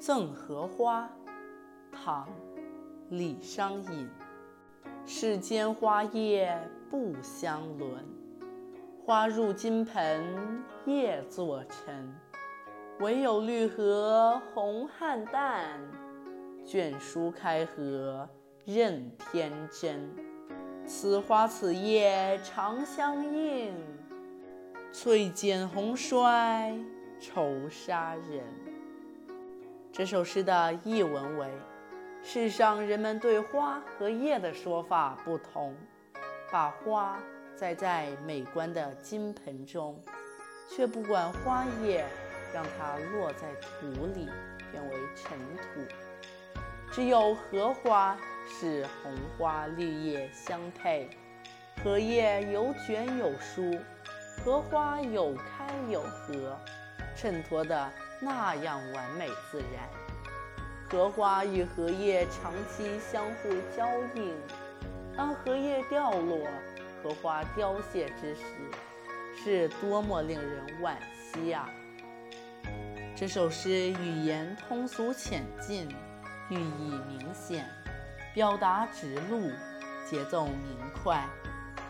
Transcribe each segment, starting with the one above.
赠荷花，唐·李商隐。世间花叶不相伦，花入金盆叶作尘。唯有绿荷红菡萏，卷舒开合任天真。此花此叶长相映，翠减红衰愁杀人。这首诗的译文为：世上人们对花和叶的说法不同，把花栽在美观的金盆中，却不管花叶，让它落在土里变为尘土。只有荷花是红花绿叶相配，荷叶有卷有舒，荷花有开有合，衬托的。那样完美自然，荷花与荷叶长期相互交映，当荷叶掉落，荷花凋谢之时，是多么令人惋惜呀！这首诗语言通俗浅近，寓意明显，表达直露，节奏明快，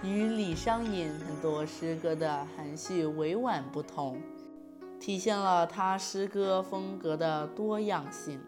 与李商隐很多诗歌的含蓄委婉不同。体现了他诗歌风格的多样性。